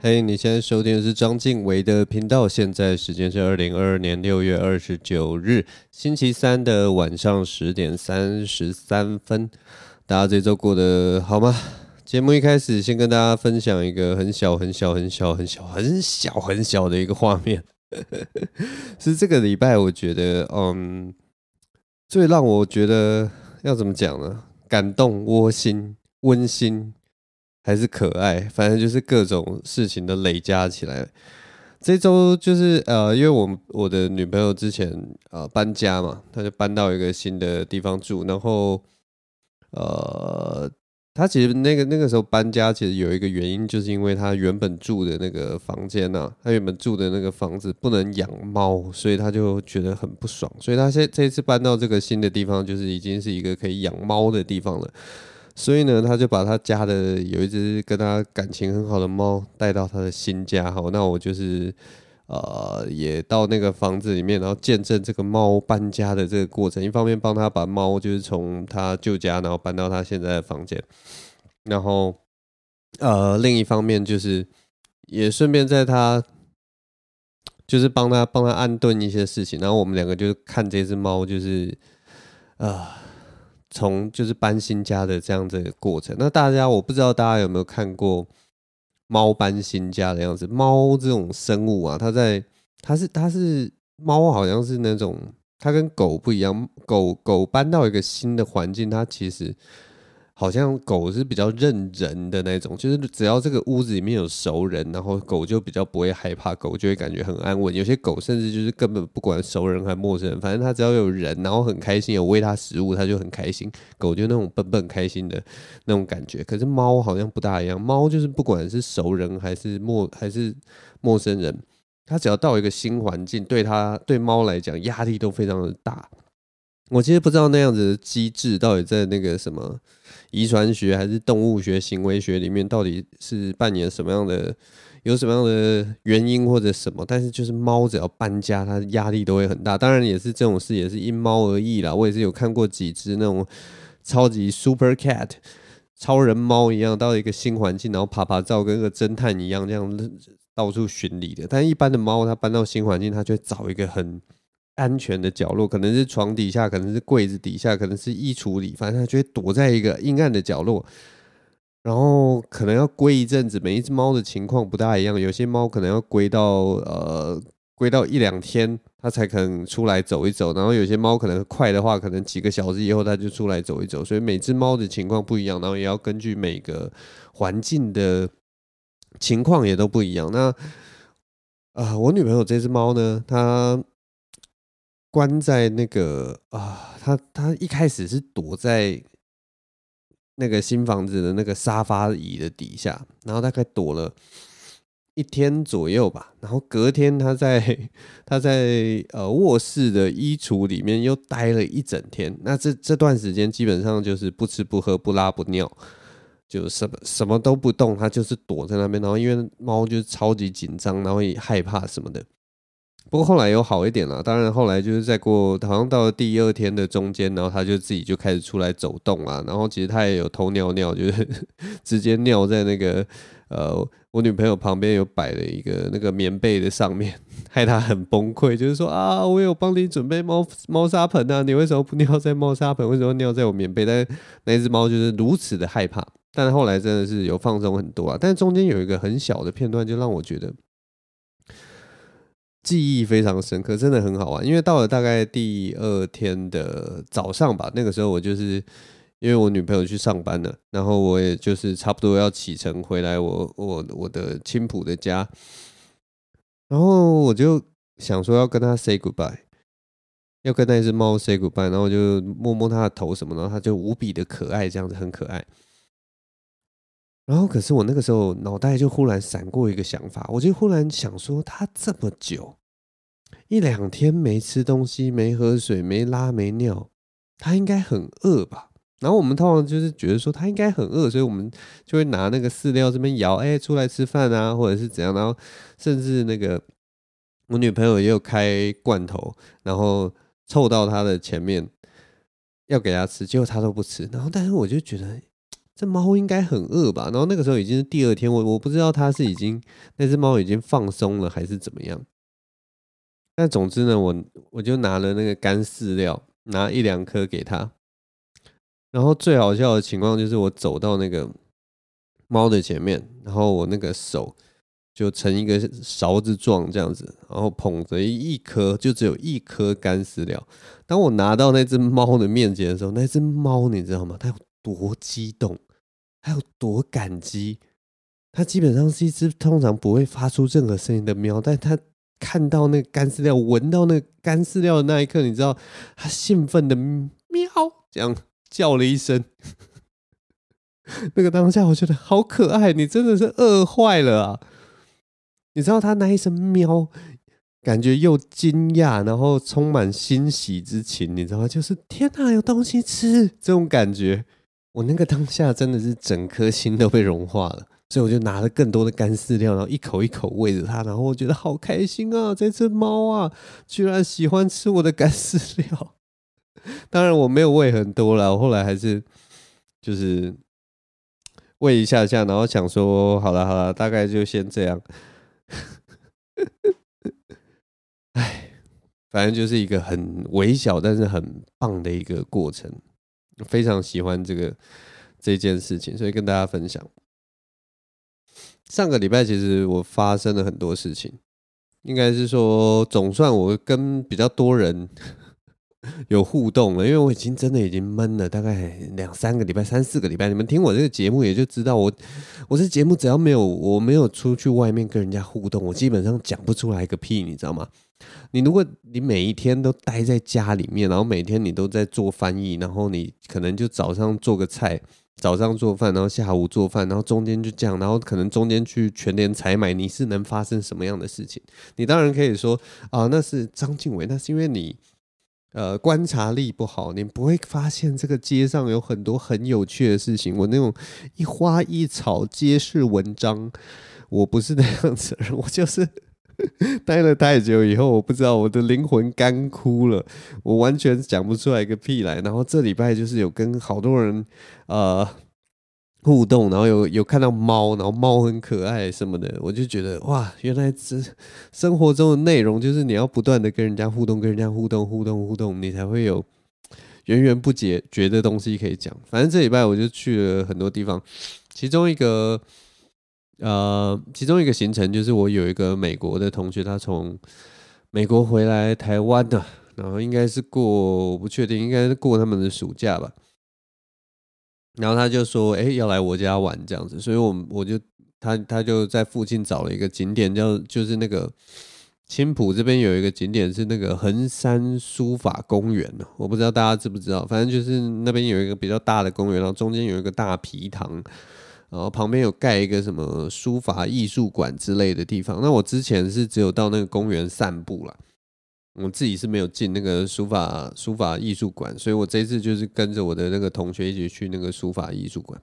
嘿你现在收听的是张敬唯的频道。现在时间是二零二二年六月二十九日星期三的晚上十点三十三分。大家这周过得好吗？节目一开始，先跟大家分享一个很小、很小、很小、很小、很小、很小的一个画面。是这个礼拜，我觉得，嗯，最让我觉得要怎么讲呢？感动、窝心、温馨。还是可爱，反正就是各种事情都累加起来。这周就是呃，因为我我的女朋友之前呃搬家嘛，她就搬到一个新的地方住，然后呃，她其实那个那个时候搬家其实有一个原因，就是因为她原本住的那个房间呐，她原本住的那个房子不能养猫，所以她就觉得很不爽，所以她现这次搬到这个新的地方，就是已经是一个可以养猫的地方了。所以呢，他就把他家的有一只跟他感情很好的猫带到他的新家。好，那我就是呃，也到那个房子里面，然后见证这个猫搬家的这个过程。一方面帮他把猫就是从他旧家，然后搬到他现在的房间。然后呃，另一方面就是也顺便在他就是帮他帮他安顿一些事情。然后我们两个就看这只猫，就是啊。从就是搬新家的这样子的过程，那大家我不知道大家有没有看过猫搬新家的样子？猫这种生物啊，它在它是它是猫，好像是那种它跟狗不一样，狗狗搬到一个新的环境，它其实。好像狗是比较认人的那种，就是只要这个屋子里面有熟人，然后狗就比较不会害怕，狗就会感觉很安稳。有些狗甚至就是根本不管熟人还是陌生人，反正它只要有人，然后很开心，有喂它食物，它就很开心。狗就那种笨笨开心的那种感觉。可是猫好像不大一样，猫就是不管是熟人还是陌还是陌生人，它只要到一个新环境，对它对猫来讲压力都非常的大。我其实不知道那样子的机制到底在那个什么遗传学还是动物学、行为学里面到底是扮演什么样的，有什么样的原因或者什么？但是就是猫只要搬家，它压力都会很大。当然也是这种事也是因猫而异啦。我也是有看过几只那种超级 super cat 超人猫一样，到一个新环境，然后爬爬照，跟个侦探一样这样到处巡礼的。但一般的猫，它搬到新环境，它就会找一个很安全的角落，可能是床底下，可能是柜子底下，可能是衣橱里，反正它就会躲在一个阴暗的角落，然后可能要归一阵子。每一只猫的情况不大一样，有些猫可能要归到呃归到一两天，它才肯出来走一走。然后有些猫可能快的话，可能几个小时以后它就出来走一走。所以每只猫的情况不一样，然后也要根据每个环境的情况也都不一样。那啊、我女朋友这只猫呢，它。关在那个啊，他他一开始是躲在那个新房子的那个沙发椅的底下，然后大概躲了一天左右吧。然后隔天他在他在呃卧室的衣橱里面又待了一整天。那这这段时间基本上就是不吃不喝不拉不尿，就什么什么都不动，他就是躲在那边。然后因为猫就是超级紧张，然后也害怕什么的。不过后来有好一点了，当然后来就是再过，好像到了第二天的中间，然后他就自己就开始出来走动啊，然后其实他也有偷尿尿，就是 直接尿在那个呃我女朋友旁边有摆了一个那个棉被的上面，害他很崩溃，就是说啊，我有帮你准备猫猫砂盆啊，你为什么不尿在猫砂盆？为什么尿在我棉被？但那只猫就是如此的害怕，但后来真的是有放松很多啊，但中间有一个很小的片段，就让我觉得。记忆非常深刻，真的很好玩。因为到了大概第二天的早上吧，那个时候我就是因为我女朋友去上班了，然后我也就是差不多要启程回来我我我的青浦的家，然后我就想说要跟她 say goodbye，要跟那只猫 say goodbye，然后就摸摸它的头什么，然后它就无比的可爱，这样子很可爱。然后，可是我那个时候脑袋就忽然闪过一个想法，我就忽然想说，他这么久一两天没吃东西、没喝水、没拉、没尿，他应该很饿吧？然后我们通常就是觉得说他应该很饿，所以我们就会拿那个饲料这边摇，哎，出来吃饭啊，或者是怎样。然后甚至那个我女朋友也有开罐头，然后凑到他的前面要给他吃，结果他都不吃。然后，但是我就觉得。这猫应该很饿吧？然后那个时候已经是第二天，我我不知道它是已经那只猫已经放松了还是怎么样。但总之呢，我我就拿了那个干饲料，拿一两颗给它。然后最好笑的情况就是我走到那个猫的前面，然后我那个手。就成一个勺子状这样子，然后捧着一颗，就只有一颗干饲料。当我拿到那只猫的面前的时候，那只猫你知道吗？它有多激动，它有多感激。它基本上是一只通常不会发出任何声音的喵，但它看到那个干饲料，闻到那个干饲料的那一刻，你知道，他兴奋的喵这样叫了一声。那个当下，我觉得好可爱，你真的是饿坏了啊！你知道他那一声喵，感觉又惊讶，然后充满欣喜之情，你知道吗？就是天哪，有东西吃这种感觉。我那个当下真的是整颗心都被融化了，所以我就拿了更多的干饲料，然后一口一口喂着它，然后我觉得好开心啊！这只猫啊，居然喜欢吃我的干饲料。当然我没有喂很多了，我后来还是就是喂一下下，然后想说好了好了，大概就先这样。哎，反正就是一个很微小但是很棒的一个过程，非常喜欢这个这件事情，所以跟大家分享。上个礼拜其实我发生了很多事情，应该是说总算我跟比较多人。有互动了，因为我已经真的已经闷了大概两三个礼拜、三四个礼拜。你们听我这个节目，也就知道我我这节目只要没有我没有出去外面跟人家互动，我基本上讲不出来个屁，你知道吗？你如果你每一天都待在家里面，然后每天你都在做翻译，然后你可能就早上做个菜，早上做饭，然后下午做饭，然后中间就这样，然后可能中间去全年采买，你是能发生什么样的事情？你当然可以说啊，那是章晋唯，那是因为你。呃，观察力不好，你不会发现这个街上有很多很有趣的事情。我那种一花一草皆是文章，我不是那样子人，我就是 待了太久以后，我不知道我的灵魂干枯了，我完全讲不出来个屁来。然后这礼拜就是有跟好多人呃。互动，然后有有看到猫，然后猫很可爱什么的，我就觉得哇，原来这生活中的内容就是你要不断的跟人家互动，跟人家互动，互动，互动，你才会有源源不绝绝的东西可以讲。反正这礼拜我就去了很多地方，其中一个呃，其中一个行程就是我有一个美国的同学，他从美国回来台湾的，然后应该是过，不确定，应该是过他们的暑假吧。然后他就说：“哎，要来我家玩这样子，所以我我就他他就在附近找了一个景点，叫就是那个青浦这边有一个景点是那个横山书法公园，我不知道大家知不知道，反正就是那边有一个比较大的公园，然后中间有一个大皮塘，然后旁边有盖一个什么书法艺术馆之类的地方。那我之前是只有到那个公园散步了。”我自己是没有进那个书法书法艺术馆，所以我这次就是跟着我的那个同学一起去那个书法艺术馆。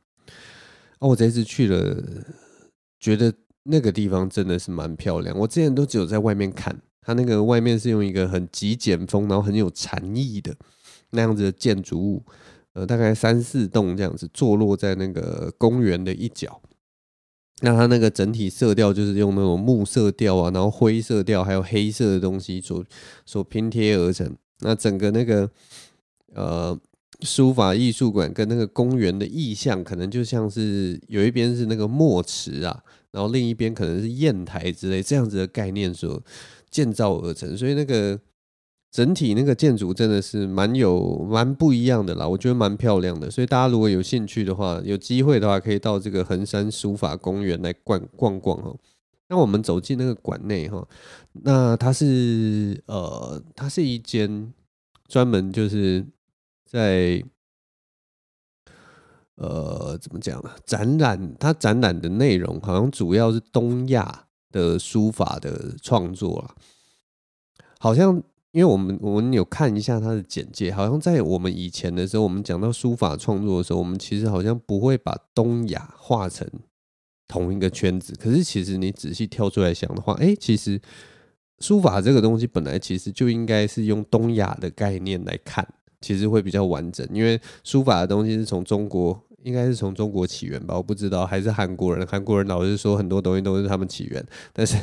哦，我这次去了，觉得那个地方真的是蛮漂亮。我之前都只有在外面看，它那个外面是用一个很极简风，然后很有禅意的那样子的建筑物，呃，大概三四栋这样子，坐落在那个公园的一角。那它那个整体色调就是用那种木色调啊，然后灰色调还有黑色的东西所所拼贴而成。那整个那个呃书法艺术馆跟那个公园的意象，可能就像是有一边是那个墨池啊，然后另一边可能是砚台之类这样子的概念所建造而成，所以那个。整体那个建筑真的是蛮有蛮不一样的啦，我觉得蛮漂亮的，所以大家如果有兴趣的话，有机会的话可以到这个横山书法公园来逛逛逛哈。那我们走进那个馆内哈，那它是呃，它是一间专门就是在呃怎么讲呢？展览它展览的内容好像主要是东亚的书法的创作啦，好像。因为我们我们有看一下他的简介，好像在我们以前的时候，我们讲到书法创作的时候，我们其实好像不会把东亚画成同一个圈子。可是其实你仔细跳出来想的话，哎，其实书法这个东西本来其实就应该是用东亚的概念来看，其实会比较完整。因为书法的东西是从中国应该是从中国起源吧，我不知道，还是韩国人？韩国人老是说很多东西都是他们起源，但是，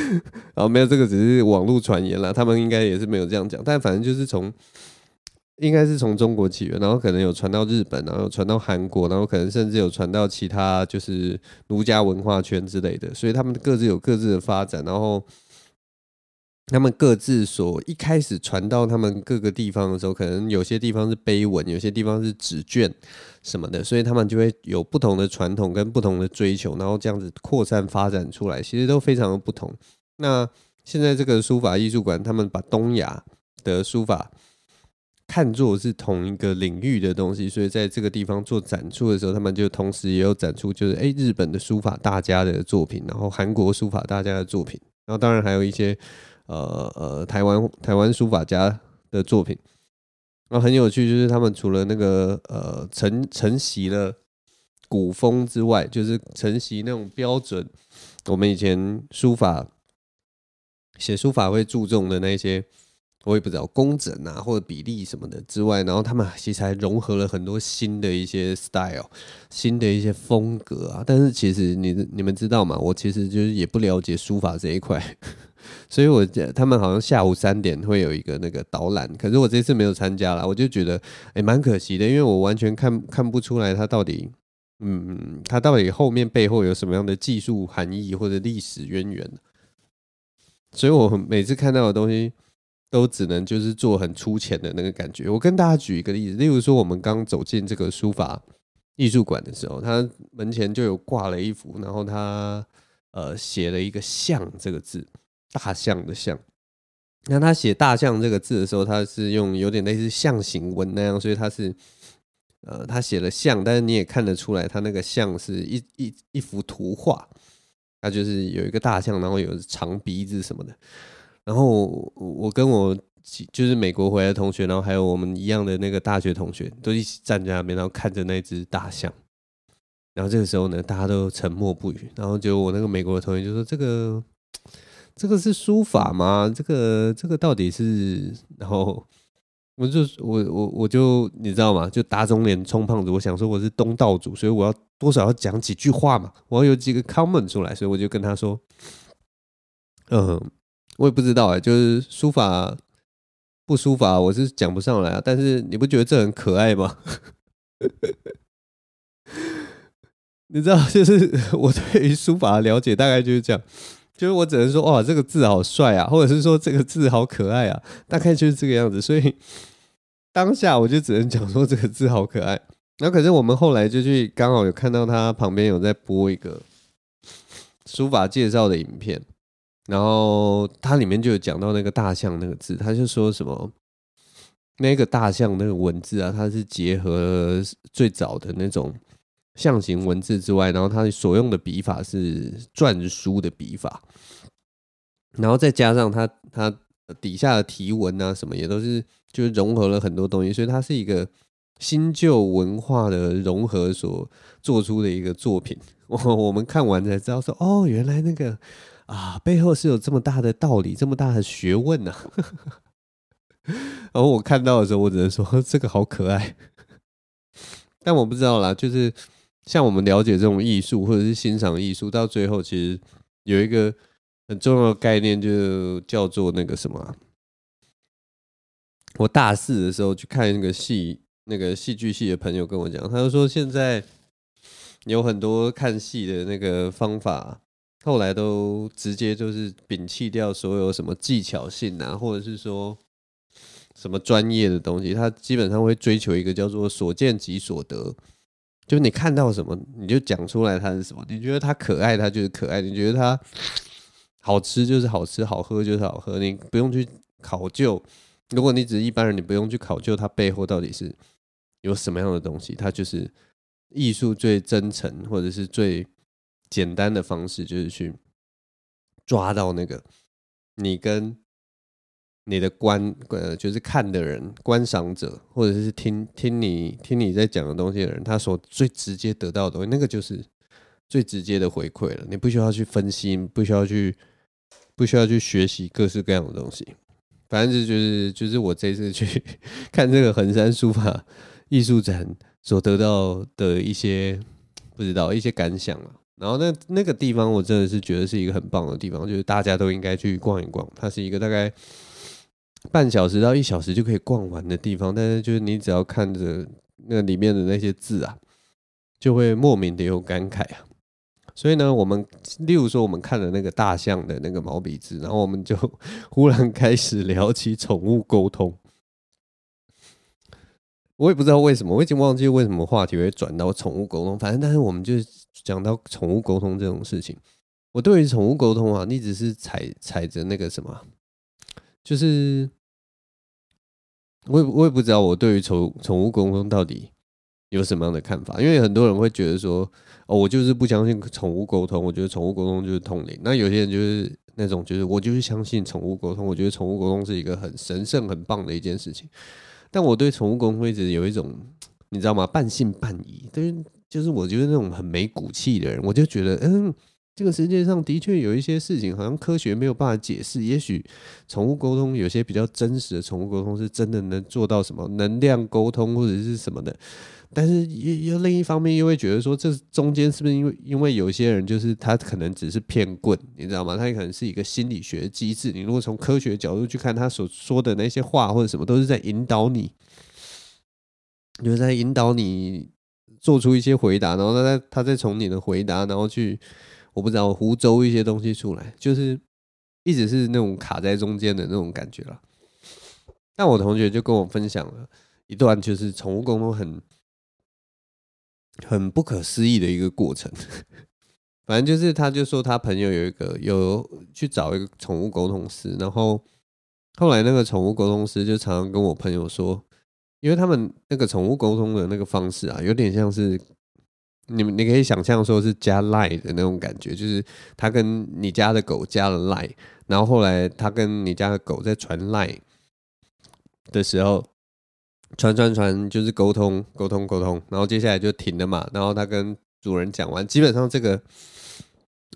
然后没有这个，只是网络传言啦，他们应该也是没有这样讲，但反正就是从，应该是从中国起源，然后可能有传到日本，然后传到韩国，然后可能甚至有传到其他就是儒家文化圈之类的，所以他们各自有各自的发展，然后。他们各自所一开始传到他们各个地方的时候，可能有些地方是碑文，有些地方是纸卷什么的，所以他们就会有不同的传统跟不同的追求，然后这样子扩散发展出来，其实都非常的不同。那现在这个书法艺术馆，他们把东亚的书法看作是同一个领域的东西，所以在这个地方做展出的时候，他们就同时也有展出，就是诶日本的书法大家的作品，然后韩国书法大家的作品，然后当然还有一些。呃呃，台湾台湾书法家的作品，然后很有趣，就是他们除了那个呃承承袭了古风之外，就是承袭那种标准，我们以前书法写书法会注重的那些，我也不知道工整啊或者比例什么的之外，然后他们其实还融合了很多新的一些 style，新的一些风格啊。但是其实你你们知道吗？我其实就是也不了解书法这一块。所以，我他们好像下午三点会有一个那个导览，可是我这次没有参加了，我就觉得诶蛮可惜的，因为我完全看看不出来他到底，嗯，他到底后面背后有什么样的技术含义或者历史渊源。所以我每次看到的东西，都只能就是做很粗浅的那个感觉。我跟大家举一个例子，例如说我们刚走进这个书法艺术馆的时候，他门前就有挂了一幅，然后他呃写了一个“象”这个字。大象的象，那他写“大象”这个字的时候，他是用有点类似象形文那样，所以他是呃，他写了“象”，但是你也看得出来，他那个“象”是一一一幅图画，他就是有一个大象，然后有长鼻子什么的。然后我，跟我就是美国回来的同学，然后还有我们一样的那个大学同学，都一起站在那边，然后看着那只大象。然后这个时候呢，大家都沉默不语。然后就我那个美国的同学就说：“这个。”这个是书法吗？这个这个到底是？然后我就我我我就你知道吗？就打肿脸充胖子。我想说我是东道主，所以我要多少要讲几句话嘛，我要有几个 comment 出来，所以我就跟他说，嗯，我也不知道哎，就是书法不书法，我是讲不上来啊。但是你不觉得这很可爱吗？你知道，就是我对于书法的了解大概就是这样。就是我只能说，哇，这个字好帅啊，或者是说这个字好可爱啊，大概就是这个样子。所以当下我就只能讲说 这个字好可爱。然后可是我们后来就去刚好有看到他旁边有在播一个书法介绍的影片，然后它里面就有讲到那个大象那个字，他就说什么那个大象那个文字啊，它是结合最早的那种。象形文字之外，然后它所用的笔法是篆书的笔法，然后再加上它它底下的题文啊什么也都是就是融合了很多东西，所以它是一个新旧文化的融合所做出的一个作品。我 我们看完才知道说，哦，原来那个啊背后是有这么大的道理，这么大的学问呢、啊。然后我看到的时候，我只能说这个好可爱，但我不知道啦，就是。像我们了解这种艺术或者是欣赏艺术，到最后其实有一个很重要的概念，就叫做那个什么。我大四的时候去看那个戏，那个戏剧系的朋友跟我讲，他就说现在有很多看戏的那个方法，后来都直接就是摒弃掉所有什么技巧性啊，或者是说什么专业的东西，他基本上会追求一个叫做所见即所得。就你看到什么，你就讲出来它是什么。你觉得它可爱，它就是可爱；你觉得它好吃，就是好吃；好喝就是好喝。你不用去考究。如果你只是一般人，你不用去考究它背后到底是有什么样的东西。它就是艺术最真诚或者是最简单的方式，就是去抓到那个你跟。你的观呃，就是看的人、观赏者，或者是听听你听你在讲的东西的人，他所最直接得到的东西，那个就是最直接的回馈了。你不需要去分析，不需要去不需要去学习各式各样的东西。反正就是就是我这次去 看这个横山书法艺术展所得到的一些不知道一些感想啊。然后那那个地方我真的是觉得是一个很棒的地方，就是大家都应该去逛一逛。它是一个大概半小时到一小时就可以逛完的地方，但是就是你只要看着那里面的那些字啊，就会莫名的有感慨啊。所以呢，我们例如说，我们看了那个大象的那个毛笔字，然后我们就 忽然开始聊起宠物沟通。我也不知道为什么，我已经忘记为什么话题会转到宠物沟通。反正，但是我们就讲到宠物沟通这种事情。我对于宠物沟通啊，一直是踩踩着那个什么，就是我也我也不知道我对于宠宠物沟通到底有什么样的看法，因为很多人会觉得说。哦，我就是不相信宠物沟通，我觉得宠物沟通就是通灵。那有些人就是那种，就是我就是相信宠物沟通，我觉得宠物沟通是一个很神圣、很棒的一件事情。但我对宠物沟通一直有一种，你知道吗？半信半疑。但是就是，我觉得那种很没骨气的人，我就觉得，嗯，这个世界上的确有一些事情，好像科学没有办法解释。也许宠物沟通有些比较真实的宠物沟通，是真的能做到什么能量沟通或者是什么的。但是又又另一方面又会觉得说，这中间是不是因为因为有些人就是他可能只是骗棍，你知道吗？他可能是一个心理学机制。你如果从科学角度去看，他所说的那些话或者什么，都是在引导你，就是在引导你做出一些回答，然后他再他再从你的回答，然后去我不知道胡诌一些东西出来，就是一直是那种卡在中间的那种感觉了。那我同学就跟我分享了一段，就是宠物沟通很。很不可思议的一个过程，反正就是，他就说他朋友有一个有去找一个宠物沟通师，然后后来那个宠物沟通师就常常跟我朋友说，因为他们那个宠物沟通的那个方式啊，有点像是你们你可以想象说是加 line 的那种感觉，就是他跟你家的狗加了 line，然后后来他跟你家的狗在传 line 的时候。传传传就是沟通沟通沟通，然后接下来就停了嘛。然后他跟主人讲完，基本上这个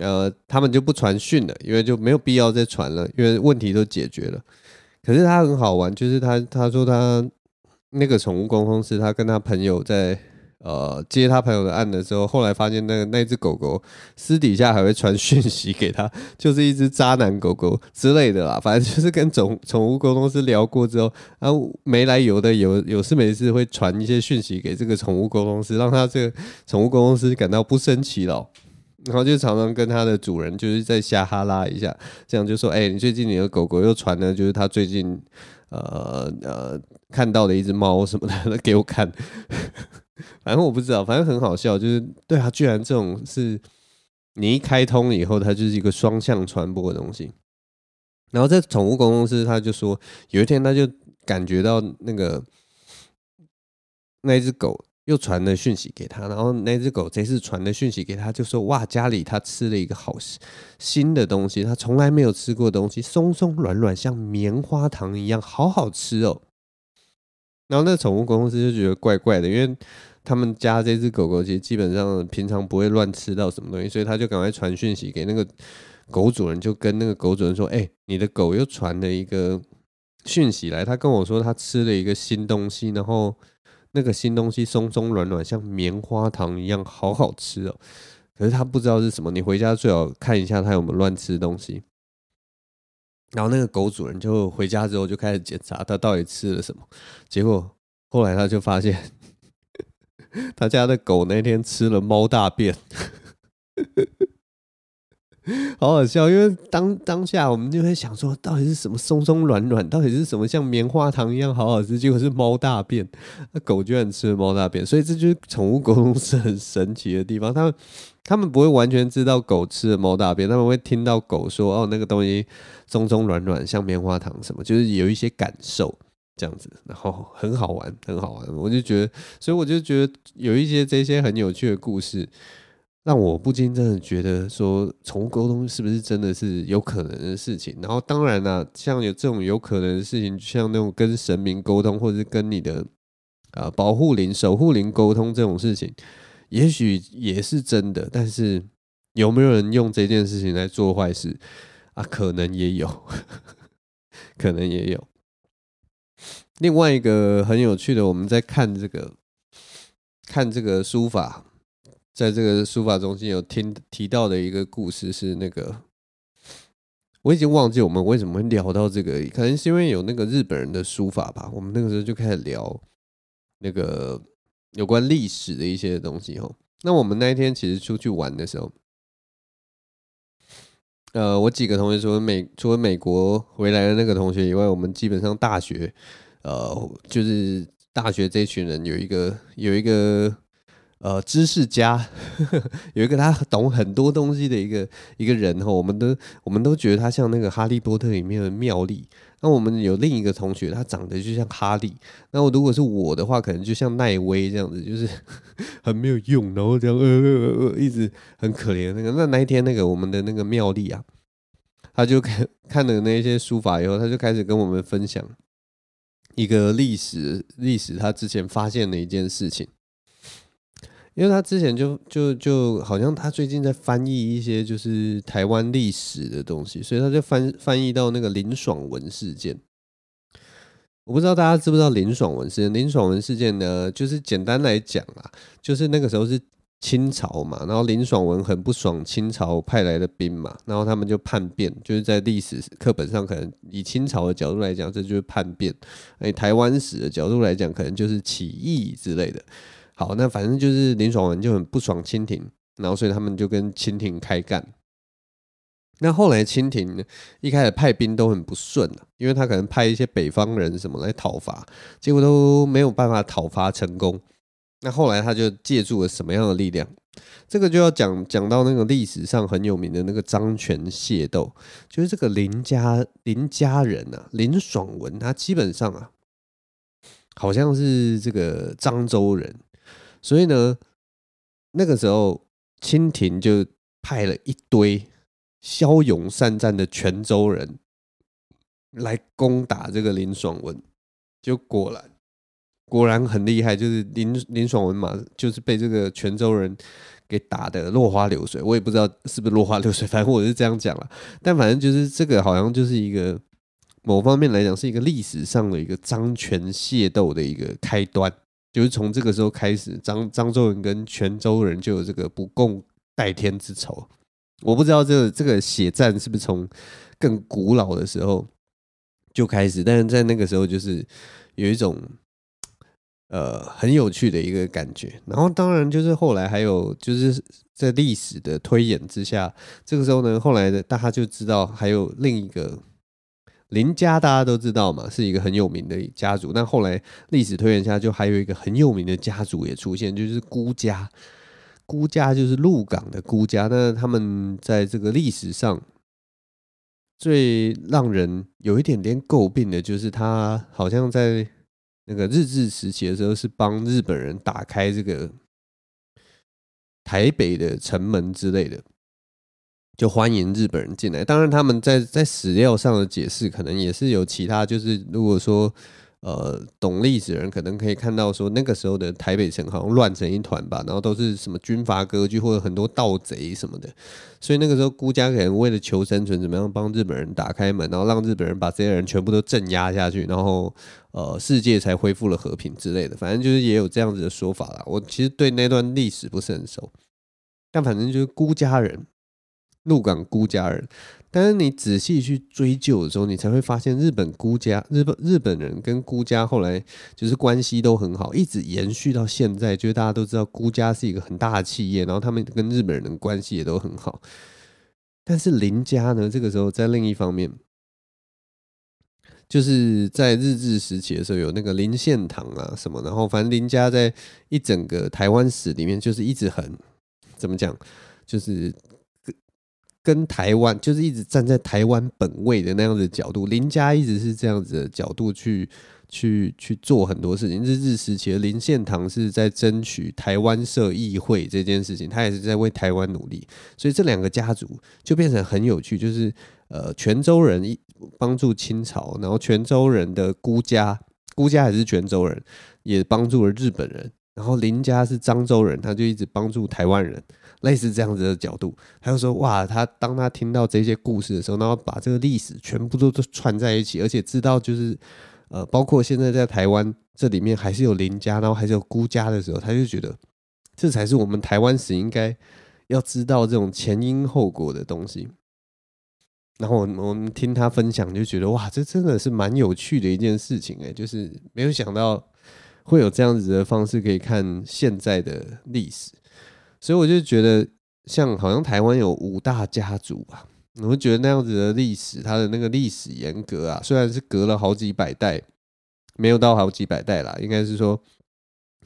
呃，他们就不传讯了，因为就没有必要再传了，因为问题都解决了。可是他很好玩，就是他他说他那个宠物沟通师，他跟他朋友在。呃，接他朋友的案的时候，后来发现那个那只狗狗私底下还会传讯息给他，就是一只渣男狗狗之类的啦。反正就是跟宠宠物沟通师聊过之后，然后没来由的有有事没事会传一些讯息给这个宠物沟通师，让他这个宠物沟通师感到不生其扰。然后就常常跟他的主人就是在瞎哈拉一下，这样就说：“哎、你最近你的狗狗又传了，就是他最近呃呃看到的一只猫什么的 给我看。”反正我不知道，反正很好笑，就是对啊，居然这种是你一开通以后，它就是一个双向传播的东西。然后在宠物公司，他就说有一天他就感觉到那个那只狗又传了讯息给他，然后那只狗这次传的讯息给他，就说哇，家里他吃了一个好新的东西，他从来没有吃过东西，松松软软，像棉花糖一样，好好吃哦。然后那宠物公司就觉得怪怪的，因为他们家这只狗狗其实基本上平常不会乱吃到什么东西，所以他就赶快传讯息给那个狗主人，就跟那个狗主人说：“哎，你的狗又传了一个讯息来，他跟我说他吃了一个新东西，然后那个新东西松松软软，像棉花糖一样，好好吃哦。可是他不知道是什么，你回家最好看一下他有没有乱吃东西。”然后那个狗主人就回家之后就开始检查他到底吃了什么，结果后来他就发现 他家的狗那天吃了猫大便，好好笑。因为当当下我们就会想说，到底是什么松松软软，到底是什么像棉花糖一样好好吃，结果是猫大便。那狗居然吃了猫大便，所以这就是宠物沟通是很神奇的地方。它。他们不会完全知道狗吃了猫大便，他们会听到狗说：“哦，那个东西松松软软，像棉花糖什么，就是有一些感受这样子。”然后很好玩，很好玩。我就觉得，所以我就觉得有一些这些很有趣的故事，让我不禁真的觉得说，宠物沟通是不是真的是有可能的事情？然后当然啦、像有这种有可能的事情，像那种跟神明沟通，或者是跟你的啊保护灵、守护灵沟通这种事情。也许也是真的，但是有没有人用这件事情来做坏事啊？可能也有，可能也有。另外一个很有趣的，我们在看这个看这个书法，在这个书法中心有听提到的一个故事是那个，我已经忘记我们为什么会聊到这个，可能是因为有那个日本人的书法吧。我们那个时候就开始聊那个有关历史的一些东西。哦，那我们那一天其实出去玩的时候，呃，我几个同学除了美除了美国回来的那个同学以外，我们基本上大学，呃，就是。大学这群人有一个有一个呃知识家呵呵，有一个他懂很多东西的一个一个人哈，我们都我们都觉得他像那个哈利波特里面的妙丽。那我们有另一个同学，他长得就像哈利。那我如果是我的话，可能就像奈威这样子，就是 很没有用，然后这样呃呃呃一直很可怜那个。那那一天那个我们的那个妙丽啊，他就看 看了那些书法以后，他就开始跟我们分享。一个历史历史，他之前发现的一件事情，因为他之前就就就好像他最近在翻译一些就是台湾历史的东西，所以他就翻翻译到那个林爽文事件。我不知道大家知不知道林爽文事件？林爽文事件呢，就是简单来讲啊，就是那个时候是。清朝嘛，然后林爽文很不爽清朝派来的兵嘛，然后他们就叛变，就是在历史课本上可能以清朝的角度来讲，这就是叛变；以台湾史的角度来讲，可能就是起义之类的。好，那反正就是林爽文就很不爽清廷，然后所以他们就跟清廷开干。那后来清廷一开始派兵都很不顺啊，因为他可能派一些北方人什么来讨伐，结果都没有办法讨伐成功。那后来他就借助了什么样的力量？这个就要讲讲到那个历史上很有名的那个张权械斗，就是这个林家林家人啊，林爽文，他基本上啊，好像是这个漳州人，所以呢，那个时候清廷就派了一堆骁勇善战的泉州人来攻打这个林爽文，就果然。果然很厉害，就是林林爽文嘛，就是被这个泉州人给打得落花流水。我也不知道是不是落花流水，反正我是这样讲了。但反正就是这个，好像就是一个某方面来讲，是一个历史上的一个张权械斗的一个开端。就是从这个时候开始，漳漳州人跟泉州人就有这个不共戴天之仇。我不知道这个这个血战是不是从更古老的时候就开始，但是在那个时候就是有一种。呃，很有趣的一个感觉。然后，当然就是后来还有就是在历史的推演之下，这个时候呢，后来的大家就知道还有另一个林家，大家都知道嘛，是一个很有名的家族。但后来历史推演下，就还有一个很有名的家族也出现，就是辜家。辜家就是鹿港的辜家。那他们在这个历史上最让人有一点点诟病的，就是他好像在。那个日治时期的时候，是帮日本人打开这个台北的城门之类的，就欢迎日本人进来。当然，他们在在史料上的解释，可能也是有其他，就是如果说。呃，懂历史的人可能可以看到说，那个时候的台北城好像乱成一团吧，然后都是什么军阀割据或者很多盗贼什么的，所以那个时候孤家可能为了求生存，怎么样帮日本人打开门，然后让日本人把这些人全部都镇压下去，然后呃，世界才恢复了和平之类的。反正就是也有这样子的说法啦。我其实对那段历史不是很熟，但反正就是孤家人，鹿港辜家人。但是你仔细去追究的时候，你才会发现日本辜家、日本日本人跟辜家后来就是关系都很好，一直延续到现在。就是大家都知道辜家是一个很大的企业，然后他们跟日本人的关系也都很好。但是林家呢，这个时候在另一方面，就是在日治时期的时候有那个林献堂啊什么，然后反正林家在一整个台湾史里面就是一直很怎么讲，就是。跟台湾就是一直站在台湾本位的那样子角度，林家一直是这样子的角度去去去做很多事情。日治时期的林献堂是在争取台湾设议会这件事情，他也是在为台湾努力。所以这两个家族就变成很有趣，就是呃，泉州人帮助清朝，然后泉州人的辜家，辜家还是泉州人，也帮助了日本人。然后林家是漳州人，他就一直帮助台湾人。类似这样子的角度，他就说：“哇，他当他听到这些故事的时候，然后把这个历史全部都都串在一起，而且知道就是呃，包括现在在台湾这里面还是有林家，然后还是有孤家的时候，他就觉得这才是我们台湾史应该要知道这种前因后果的东西。然后我们我们听他分享，就觉得哇，这真的是蛮有趣的一件事情哎，就是没有想到会有这样子的方式可以看现在的历史，所以我就觉得像好像台湾有五大家族吧，我会觉得那样子的历史，它的那个历史沿革啊，虽然是隔了好几百代，没有到好几百代啦，应该是说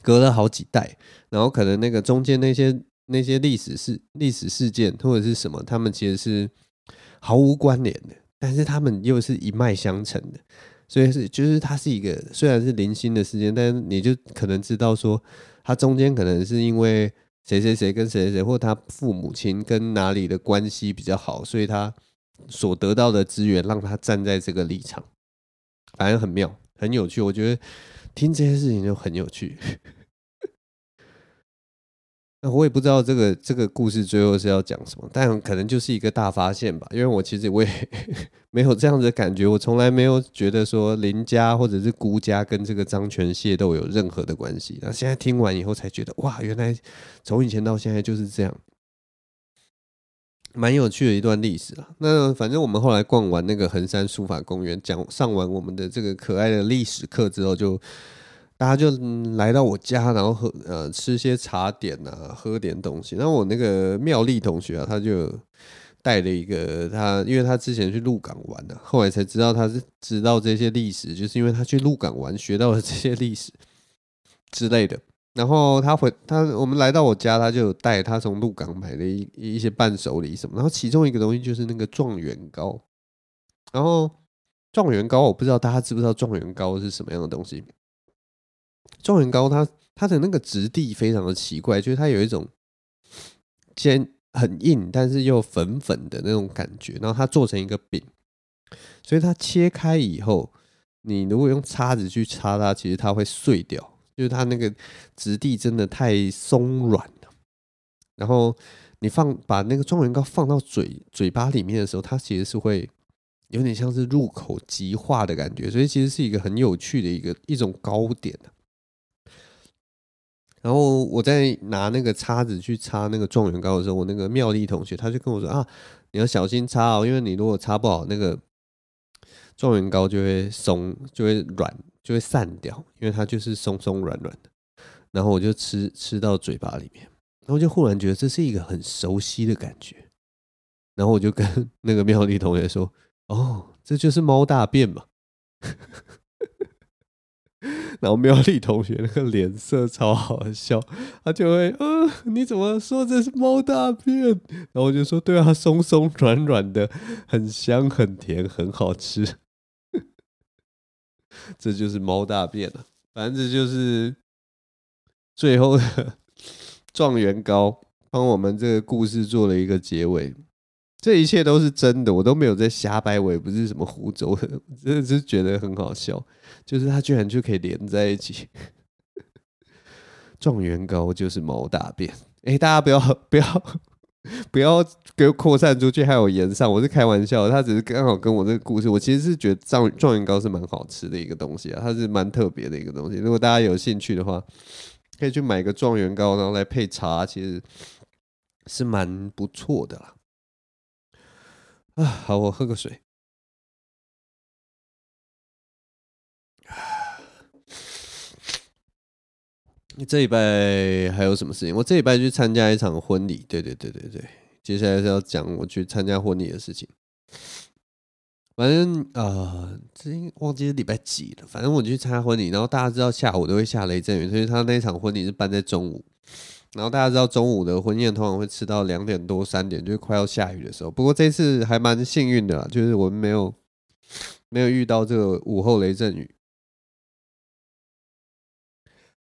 隔了好几代，然后可能那个中间那些那些历史事历史事件或者是什么，他们其实是。毫无关联的，但是他们又是一脉相承的，所以是就是它是一个虽然是零星的事件，但是你就可能知道说，它中间可能是因为谁谁谁跟谁谁谁，或他父母亲跟哪里的关系比较好，所以他所得到的资源让他站在这个立场，反正很妙，很有趣。我觉得听这些事情就很有趣。那我也不知道这个这个故事最后是要讲什么，但可能就是一个大发现吧。因为我其实我也 没有这样子的感觉，我从来没有觉得说林家或者是孤家跟这个张权械斗有任何的关系。那现在听完以后才觉得，哇，原来从以前到现在就是这样，蛮有趣的一段历史啊。那反正我们后来逛完那个横山书法公园，讲上完我们的这个可爱的历史课之后，就。大家就来到我家，然后喝呃吃些茶点啊，喝点东西。然后我那个妙丽同学啊，他就带了一个他，因为他之前去鹿港玩的，后来才知道他是知道这些历史，就是因为他去鹿港玩学到了这些历史之类的。然后他回他我们来到我家，他就带他从鹿港买的一一些伴手礼什么。然后其中一个东西就是那个状元糕。然后状元糕我不知道大家知不知道状元糕是什么样的东西。状元糕它它的那个质地非常的奇怪，就是它有一种尖很硬，但是又粉粉的那种感觉。然后它做成一个饼，所以它切开以后，你如果用叉子去插它，其实它会碎掉，就是它那个质地真的太松软了。然后你放把那个状元糕放到嘴嘴巴里面的时候，它其实是会有点像是入口即化的感觉，所以其实是一个很有趣的一个一种糕点。然后我在拿那个叉子去插那个状元糕的时候，我那个妙丽同学他就跟我说啊，你要小心插哦，因为你如果插不好，那个状元糕就会松，就会软，就会散掉，因为它就是松松软软的。然后我就吃吃到嘴巴里面，然后就忽然觉得这是一个很熟悉的感觉。然后我就跟 那个妙丽同学说，哦，这就是猫大便嘛。然后妙丽同学那个脸色超好笑，他就会，嗯、呃，你怎么说这是猫大便？然后我就说，对啊，松松软软的，很香，很甜，很好吃。这就是猫大便了，反正这就是最后的 状元糕，帮我们这个故事做了一个结尾。这一切都是真的，我都没有在瞎掰，我也不是什么胡诌的，真的是觉得很好笑，就是他居然就可以连在一起。状元糕就是毛大便，哎，大家不要 不要不要给我扩散出去，还有炎上，我是开玩笑，他只是刚好跟我这个故事，我其实是觉得状状元糕是蛮好吃的一个东西啊，它是蛮特别的一个东西。如果大家有兴趣的话，可以去买个状元糕，然后来配茶，其实是蛮不错的啦。啊，好，我喝个水。你 这礼拜还有什么事情？我这礼拜去参加一场婚礼，对对对对对。接下来是要讲我去参加婚礼的事情。反正啊，这、忘记是礼拜几了。反正我去参加婚礼，然后大家知道下午都会下雷阵雨，所以他那场婚礼是办在中午。然后大家知道中午的婚宴通常会吃到两点多三点，就是快要下雨的时候。不过这次还蛮幸运的啦，就是我们没有没有遇到这个午后雷阵雨。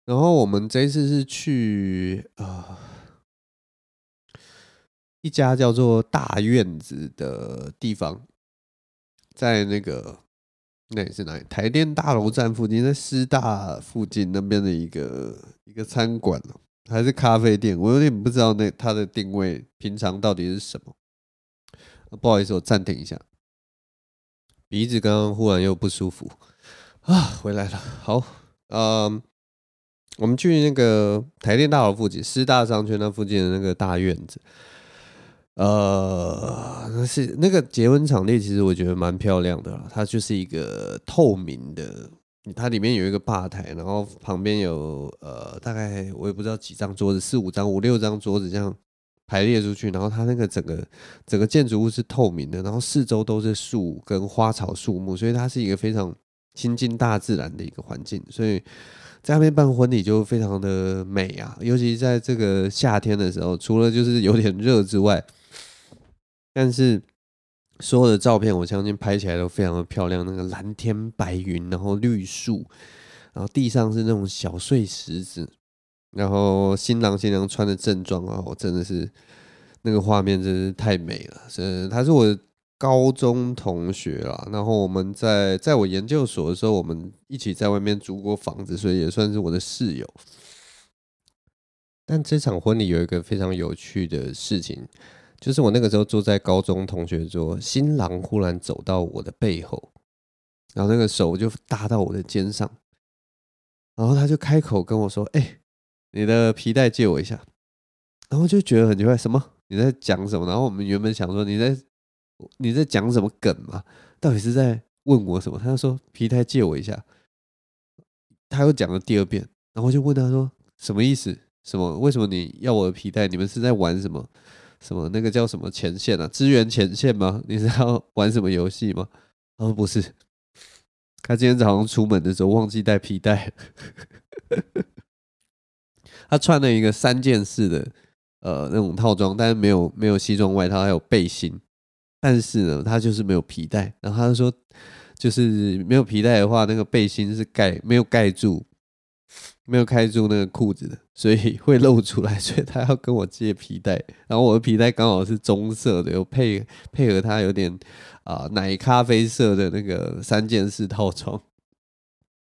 然后我们这次是去啊、呃、一家叫做大院子的地方，在那个那里是哪里？台电大楼站附近，在师大附近那边的一个一个餐馆还是咖啡店，我有点不知道那它的定位平常到底是什么。不好意思，我暂停一下，鼻子刚刚忽然又不舒服啊，回来了。好，呃，我们去那个台电大楼附近，师大商圈那附近的那个大院子，呃，是那个结婚场地，其实我觉得蛮漂亮的，它就是一个透明的。它里面有一个吧台，然后旁边有呃，大概我也不知道几张桌子，四五张、五六张桌子这样排列出去。然后它那个整个整个建筑物是透明的，然后四周都是树跟花草树木，所以它是一个非常亲近大自然的一个环境。所以在那边办婚礼就非常的美啊，尤其在这个夏天的时候，除了就是有点热之外，但是。所有的照片，我相信拍起来都非常的漂亮。那个蓝天白云，然后绿树，然后地上是那种小碎石子，然后新郎新娘穿的正装啊，我真的是那个画面真是太美了。是，他是我高中同学啦，然后我们在在我研究所的时候，我们一起在外面租过房子，所以也算是我的室友。但这场婚礼有一个非常有趣的事情。就是我那个时候坐在高中同学桌，新郎忽然走到我的背后，然后那个手就搭到我的肩上，然后他就开口跟我说：“哎，你的皮带借我一下。”然后就觉得很奇怪，什么？你在讲什么？然后我们原本想说你在你在讲什么梗嘛？到底是在问我什么？他就说皮带借我一下，他又讲了第二遍，然后就问他说什么意思？什么？为什么你要我的皮带？你们是在玩什么？什么那个叫什么前线啊？支援前线吗？你是要 玩什么游戏吗？他说不是，他今天早上出门的时候忘记带皮带，他穿了一个三件式的呃那种套装，但是没有没有西装外套，还有背心，但是呢，他就是没有皮带。然后他就说，就是没有皮带的话，那个背心是盖没有盖住。没有开住那个裤子的，所以会露出来，所以他要跟我借皮带，然后我的皮带刚好是棕色的，又配配合他有点啊、奶咖啡色的那个三件式套装，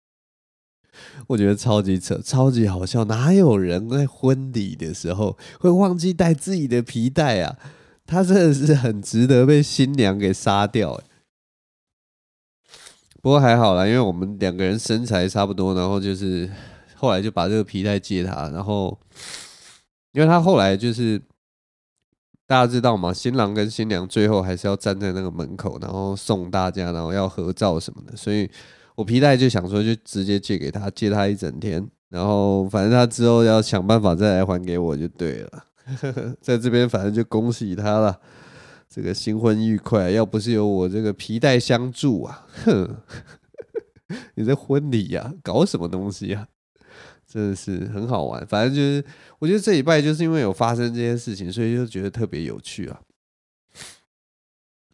我觉得超级扯，超级好笑，哪有人在婚礼的时候会忘记带自己的皮带啊？他真的是很值得被新娘给杀掉。不过还好啦，因为我们两个人身材差不多，然后就是。后来就把这个皮带借他，然后，因为他后来就是大家知道嘛，新郎跟新娘最后还是要站在那个门口，然后送大家，然后要合照什么的，所以我皮带就想说就直接借给他，借他一整天，然后反正他之后要想办法再来还给我就对了。在这边反正就恭喜他了，这个新婚愉快，要不是有我这个皮带相助啊，哼，你这婚礼呀，搞什么东西呀？真的是很好玩，反正就是我觉得这礼拜就是因为有发生这些事情，所以就觉得特别有趣啊。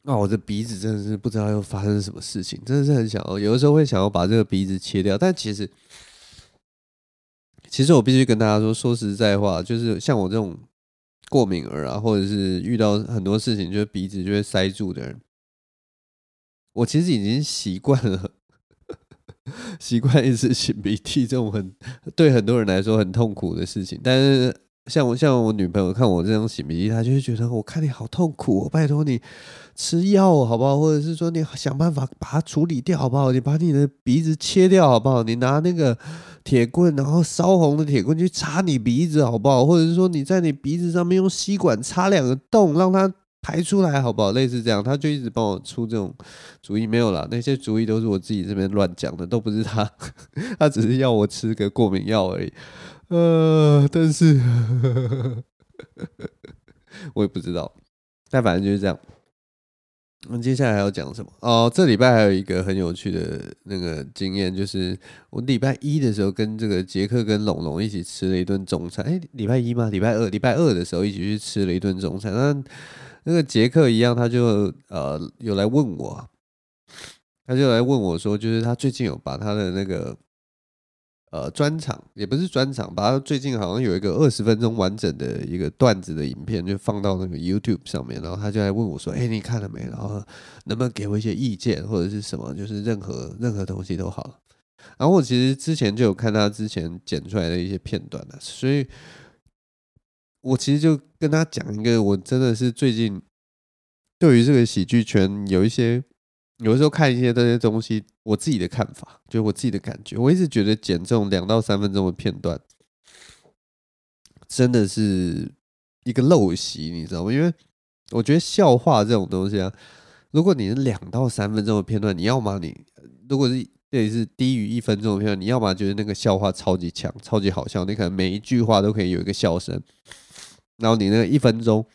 那我的鼻子真的是不知道又发生什么事情，真的是很想要，有的时候会想要把这个鼻子切掉，但其实，其实我必须跟大家说，说实在话，就是像我这种过敏儿啊，或者是遇到很多事情就是鼻子就会塞住的人，我其实已经习惯了。习惯一直擤鼻涕这种很对很多人来说很痛苦的事情，但是像我像我女朋友看我这样擤鼻涕，她就会觉得我看你好痛苦，我拜托你吃药好不好？或者是说你想办法把它处理掉好不好？你把你的鼻子切掉好不好？你拿那个铁棍，然后烧红的铁棍去插你鼻子好不好？或者是说你在你鼻子上面用吸管插两个洞，让它。排出来好不好？类似这样，他就一直帮我出这种主意，没有啦，那些主意都是我自己这边乱讲的，都不是他，他只是要我吃个过敏药而已。呃，但是 我也不知道，但反正就是这样。那接下来还要讲什么？哦，这礼拜还有一个很有趣的那个经验，就是我礼拜一的时候跟这个杰克跟龙龙一起吃了一顿中餐。哎，礼拜一吗？礼拜二？礼拜二的时候一起去吃了一顿中餐。那那个杰克一样，他就呃有来问我，他就来问我说，就是他最近有把他的那个呃专场，也不是专场，把他最近好像有一个二十分钟完整的一个段子的影片，就放到那个 YouTube 上面，然后他就来问我说，哎，你看了没？然后能不能给我一些意见或者是什么？就是任何任何东西都好。然后我其实之前就有看他之前剪出来的一些片段的，所以。我其实就跟他讲一个，我真的是最近对于这个喜剧圈有一些有的时候看一些这些东西，我自己的看法，就是我自己的感觉，我一直觉得剪这种两到三分钟的片段，真的是一个陋习，你知道吗？因为我觉得笑话这种东西啊，如果你是两到三分钟的片段，你要么你如果是这里是低于一分钟的片段，你要么觉得那个笑话超级强、超级好笑，你可能每一句话都可以有一个笑声，然后你那一分钟。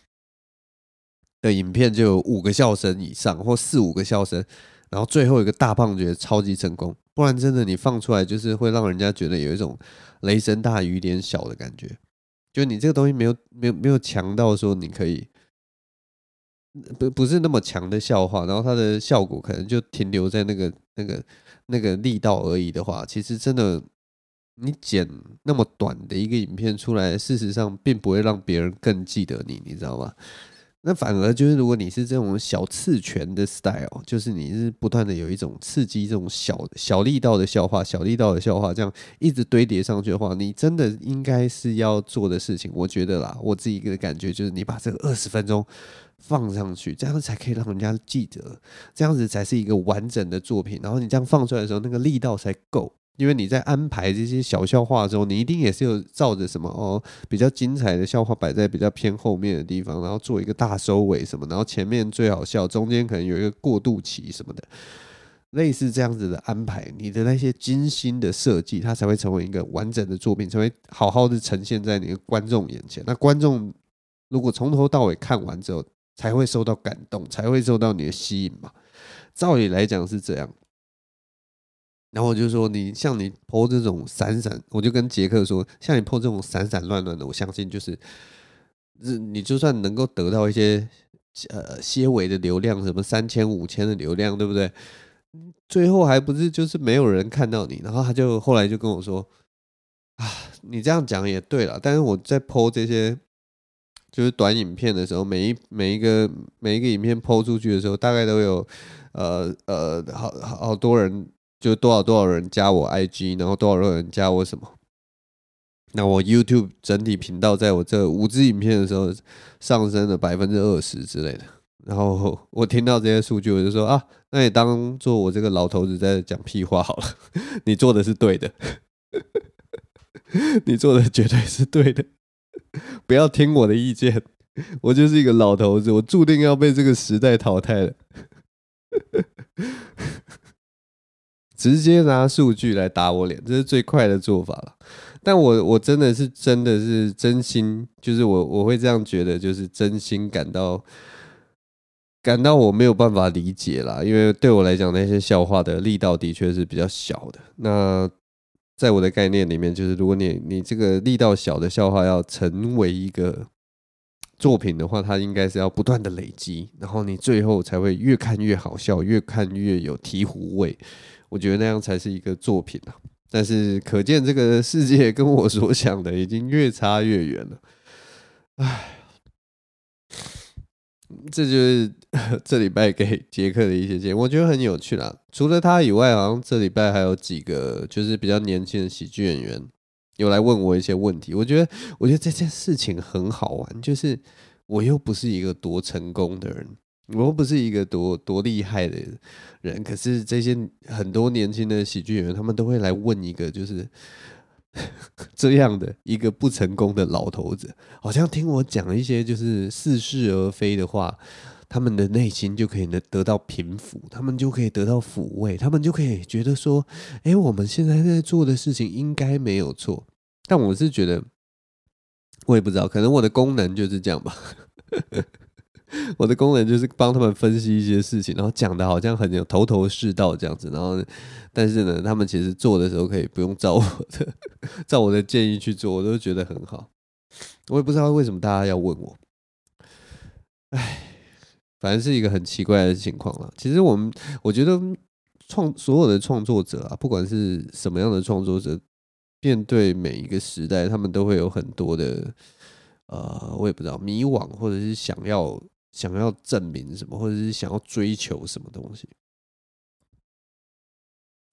的影片就有五个笑声以上，或四五个笑声，然后最后一个大胖觉得超级成功，不然真的你放出来就是会让人家觉得有一种雷声大雨点小的感觉，就你这个东西没有没有没有强到说你可以不不是那么强的笑话，然后它的效果可能就停留在那个那个那个力道而已的话，其实真的你剪那么短的一个影片出来，事实上并不会让别人更记得你，你知道吗？那反而就是，如果你是这种小刺拳的 style，就是你是不断的有一种刺激这种小小力道的笑话、小力道的笑话，这样一直堆叠上去的话，你真的应该是要做的事情。我觉得啦，我自己一个感觉就是，你把这个二十分钟放上去，这样才可以让人家记得，这样子才是一个完整的作品。然后你这样放出来的时候，那个力道才够。因为你在安排这些小笑话的时候，你一定也是有照着什么哦，比较精彩的笑话摆在比较偏后面的地方，然后做一个大收尾什么，然后前面最好笑，中间可能有一个过渡期什么的，类似这样子的安排，你的那些精心的设计，它才会成为一个完整的作品，才会好好的呈现在你的观众眼前。那观众如果从头到尾看完之后，才会受到感动，才会受到你的吸引嘛。照理来讲是这样。然后我就说，你像你泼这种闪闪，我就跟杰克说，像你泼这种闪闪乱乱的，我相信就是，你就算能够得到一些呃些微的流量，什么三千五千的流量，对不对？最后还不是就是没有人看到你。然后他就后来就跟我说，啊，你这样讲也对了，但是我在泼这些就是短影片的时候，每一每一个每一个影片 po 出去的时候，大概都有呃呃好好多人。就多少多少人加我 IG，然后多少多少人加我什么？那我 YouTube 整体频道在我这五支影片的时候上升了百分之二十之类的。然后我听到这些数据，我就说啊，那你当做我这个老头子在讲屁话好了。你做的是对的，你做的绝对是对的。不要听我的意见，我就是一个老头子，我注定要被这个时代淘汰了。直接拿数据来打我脸，这是最快的做法了。但我我真的是真的是真心，就是我我会这样觉得，就是真心感到感到我没有办法理解啦。因为对我来讲，那些笑话的力道的确是比较小的。那在我的概念里面，就是如果你你这个力道小的笑话要成为一个作品的话，它应该是要不断的累积，然后你最后才会越看越好笑，越看越有醍醐味。我觉得那样才是一个作品啊，但是可见这个世界跟我所想的已经越差越远了。唉，这就是这礼拜给杰克的一些建议，我觉得很有趣啦。除了他以外，好像这礼拜还有几个就是比较年轻的喜剧演员有来问我一些问题。我觉得，我觉得这件事情很好玩，就是我又不是一个多成功的人。我不是一个多多厉害的人，可是这些很多年轻的喜剧演员，他们都会来问一个，就是 这样的一个不成功的老头子，好像听我讲一些就是似是而非的话，他们的内心就可以得得到平抚，他们就可以得到抚慰，他们就可以觉得说，哎，我们现在在做的事情应该没有错。但我是觉得，我也不知道，可能我的功能就是这样吧。我的功能就是帮他们分析一些事情，然后讲的好像很有头头是道这样子，然后但是呢，他们其实做的时候可以不用照我的照我的建议去做，我都觉得很好。我也不知道为什么大家要问我，哎，反正是一个很奇怪的情况了。其实我们我觉得创所有的创作者啊，不管是什么样的创作者，面对每一个时代，他们都会有很多的呃，我也不知道迷惘，或者是想要。想要证明什么，或者是想要追求什么东西，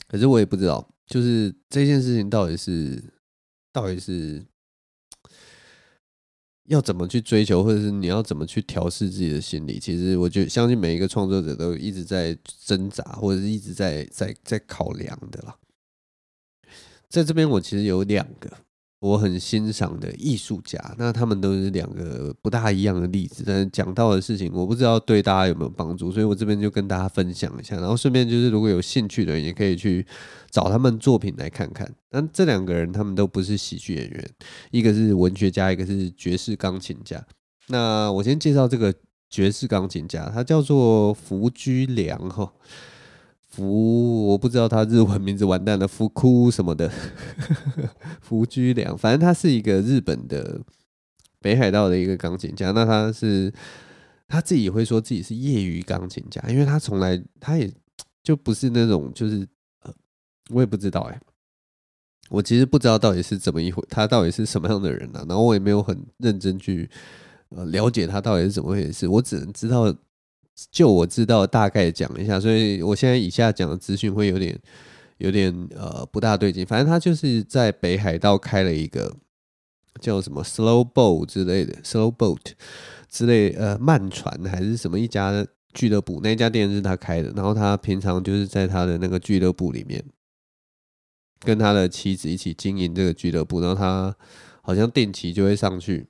可是我也不知道，就是这件事情到底是，到底是要怎么去追求，或者是你要怎么去调试自己的心理？其实我觉得，相信每一个创作者都一直在挣扎，或者是一直在在在考量的啦。在这边，我其实有两个我很欣赏的艺术家，那他们都是两个不大一样的例子，但是讲到的事情，我不知道对大家有没有帮助，所以我这边就跟大家分享一下，然后顺便就是如果有兴趣的人，也可以去找他们作品来看看。那这两个人，他们都不是喜剧演员，一个是文学家，一个是爵士钢琴家。那我先介绍这个爵士钢琴家，他叫做福居良哈。福，我不知道他日文名字，完蛋了，福哭什么的，福居良，反正他是一个日本的北海道的一个钢琴家。那他是他自己也会说自己是业余钢琴家，因为他从来他也就不是那种就是，我也不知道哎、我其实不知道到底是怎么一回，他到底是什么样的人呢、啊？然后我也没有很认真去呃了解他到底是怎么回事，我只能知道。就我知道大概讲一下，所以我现在以下讲的资讯会有点有点呃不大对劲。反正他就是在北海道开了一个叫什么 Slow Boat 之类的 Slow Boat 之类呃慢船还是什么一家俱乐部，那家店是他开的。然后他平常就是在他的那个俱乐部里面，跟他的妻子一起经营这个俱乐部。然后他好像定期就会上去。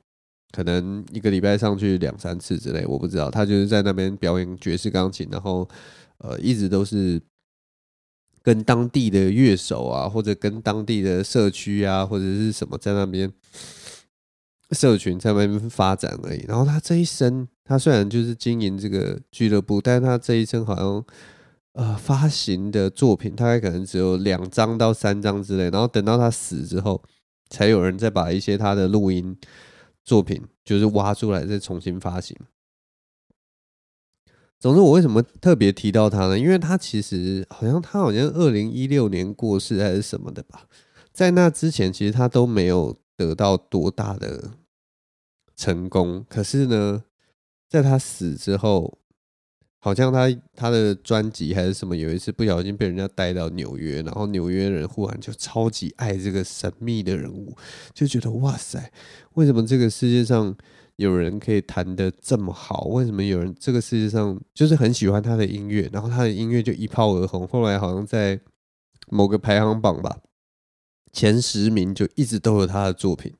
可能一个礼拜上去两三次之类，我不知道。他就是在那边表演爵士钢琴，然后呃，一直都是跟当地的乐手啊，或者跟当地的社区啊，或者是什么在那边社群在那边发展而已。然后他这一生，他虽然就是经营这个俱乐部，但是他这一生好像呃发行的作品大概可能只有两张到三张之类。然后等到他死之后，才有人再把一些他的录音。作品就是挖出来再重新发行。总之，我为什么特别提到他呢？因为他其实好像他好像二零一六年过世还是什么的吧。在那之前，其实他都没有得到多大的成功。可是呢，在他死之后。好像他他的专辑还是什么，有一次不小心被人家带到纽约，然后纽约人忽然就超级爱这个神秘的人物，就觉得哇塞，为什么这个世界上有人可以弹得这么好？为什么有人这个世界上就是很喜欢他的音乐？然后他的音乐就一炮而红，后来好像在某个排行榜吧，前十名就一直都有他的作品。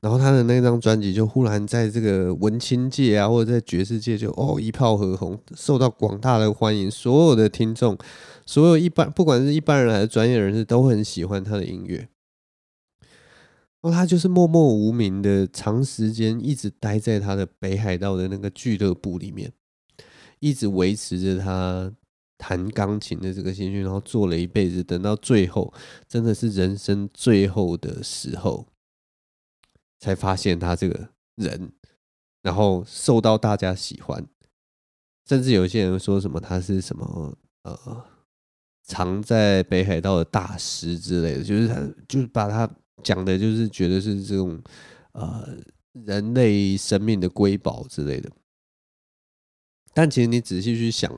然后他的那张专辑就忽然在这个文青界啊，或者在爵士界就哦一炮而红，受到广大的欢迎。所有的听众，所有一般不管是一般人还是专业人士，都很喜欢他的音乐。然后他就是默默无名的，长时间一直待在他的北海道的那个俱乐部里面，一直维持着他弹钢琴的这个兴趣，然后做了一辈子，等到最后真的是人生最后的时候。才发现他这个人，然后受到大家喜欢，甚至有些人说什么他是什么呃，藏在北海道的大师之类的，就是他就是把他讲的，就是觉得是这种呃人类生命的瑰宝之类的。但其实你仔细去想，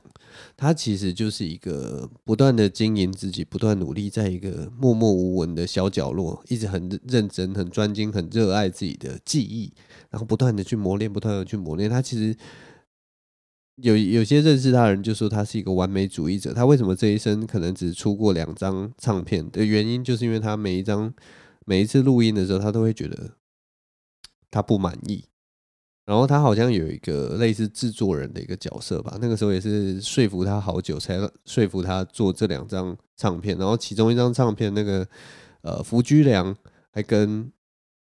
他其实就是一个不断的经营自己，不断努力，在一个默默无闻的小角落，一直很认真、很专精、很热爱自己的技艺，然后不断的去磨练，不断的去磨练。他其实有有些认识他的人就说他是一个完美主义者。他为什么这一生可能只出过两张唱片的原因，就是因为他每一张、每一次录音的时候，他都会觉得他不满意。然后他好像有一个类似制作人的一个角色吧，那个时候也是说服他好久，才说服他做这两张唱片。然后其中一张唱片，那个呃福居良还跟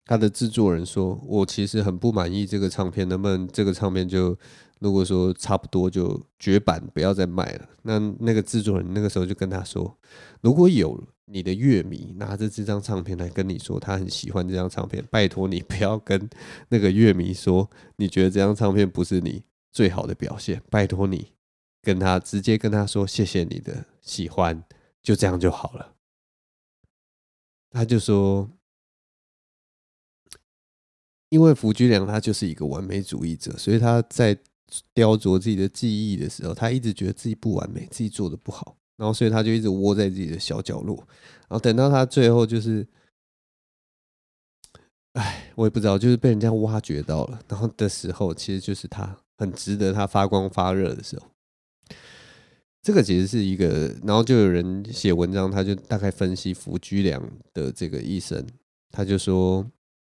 他的制作人说：“我其实很不满意这个唱片，能不能这个唱片就如果说差不多就绝版，不要再卖了？”那那个制作人那个时候就跟他说：“如果有。”你的乐迷拿着这张唱片来跟你说他很喜欢这张唱片，拜托你不要跟那个乐迷说你觉得这张唱片不是你最好的表现，拜托你跟他直接跟他说谢谢你的喜欢，就这样就好了。他就说，因为福居良他就是一个完美主义者，所以他在雕琢自己的技艺的时候，他一直觉得自己不完美，自己做的不好。然后，所以他就一直窝在自己的小角落。然后等到他最后就是，哎，我也不知道，就是被人家挖掘到了，然后的时候，其实就是他很值得他发光发热的时候。这个其实是一个，然后就有人写文章，他就大概分析福居良的这个一生，他就说，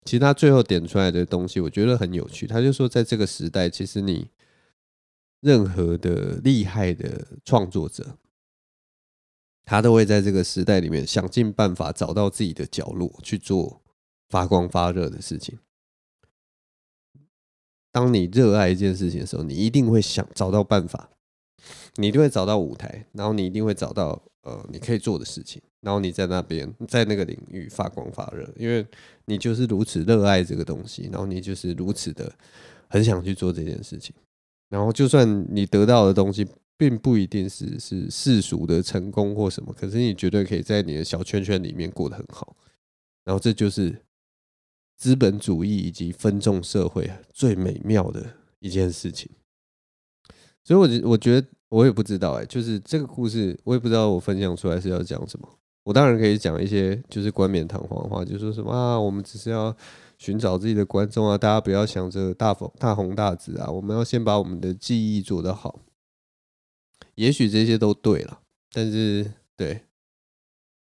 其实他最后点出来的东西，我觉得很有趣。他就说，在这个时代，其实你任何的厉害的创作者，他都会在这个时代里面想尽办法找到自己的角落去做发光发热的事情。当你热爱一件事情的时候，你一定会想找到办法。你一定会找到舞台，然后你一定会找到呃你可以做的事情，然后你在那边在那个领域发光发热，因为你就是如此热爱这个东西，然后你就是如此的很想去做这件事情，然后就算你得到的东西并不一定是是世俗的成功或什么，可是你绝对可以在你的小圈圈里面过得很好，然后这就是资本主义以及分众社会最美妙的一件事情。所以，我我觉得我也不知道哎，就是这个故事，我也不知道我分享出来是要讲什么。我当然可以讲一些就是冠冕堂皇的话，就说什么啊，我们只是要寻找自己的观众啊，大家不要想着大红大红大紫啊，我们要先把我们的记忆做得好。也许这些都对了，但是对，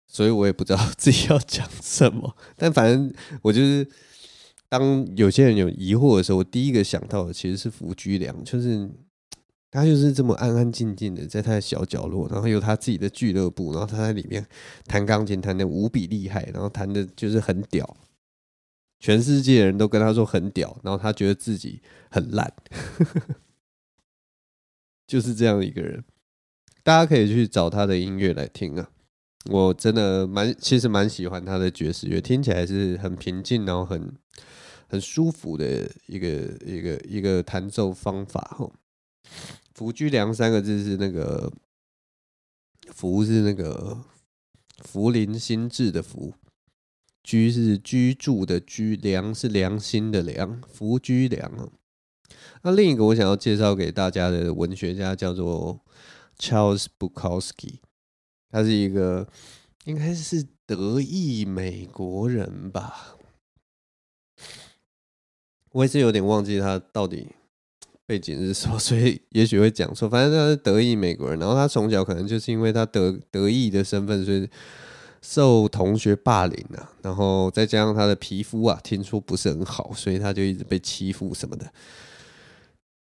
所以我也不知道 自己要讲什么。但反正我就是，当有些人有疑惑的时候，我第一个想到的其实是福居良，就是。他就是这么安安静静的在他的小角落，然后有他自己的俱乐部，然后他在里面弹钢琴，弹得无比厉害，然后弹的就是很屌，全世界人都跟他说很屌，然后他觉得自己很烂，就是这样一个人。大家可以去找他的音乐来听啊，我真的蛮其实蛮喜欢他的爵士乐，听起来是很平静，然后很很舒服的一个一个一个弹奏方法吼。福居良三个字是那个福是那个福临心智的福，居是居住的居，良是良心的良，福居良。那另一个我想要介绍给大家的文学家叫做 Charles Bukowski，他是一个应该是德裔美国人吧，我也是有点忘记他到底。背景是什么？所以也许会讲错。反正他是德裔美国人，然后他从小可能就是因为他德德裔的身份，所以受同学霸凌啊。然后再加上他的皮肤啊，听说不是很好，所以他就一直被欺负什么的。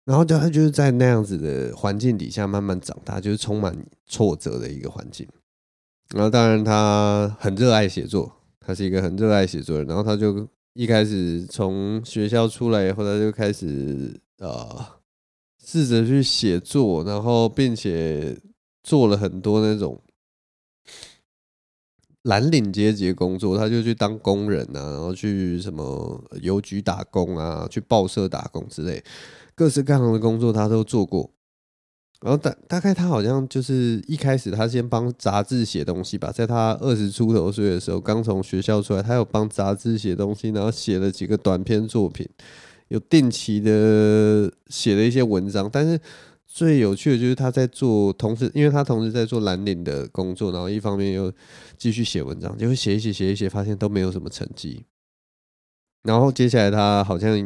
然后他就是在那样子的环境底下慢慢长大，就是充满挫折的一个环境。然后当然他很热爱写作，他是一个很热爱写作的人。然后他就一开始从学校出来以后，他就开始。啊，试着去写作，然后并且做了很多那种蓝领阶级的工作，他就去当工人啊，然后去什么邮局打工啊，去报社打工之类，各式各样的工作他都做过。然后大大概他好像就是一开始他先帮杂志写东西吧，在他二十出头岁的时候，刚从学校出来，他有帮杂志写东西，然后写了几个短篇作品。有定期的写了一些文章，但是最有趣的就是他在做，同时因为他同时在做蓝领的工作，然后一方面又继续写文章，就会写一写写一写，发现都没有什么成绩。然后接下来他好像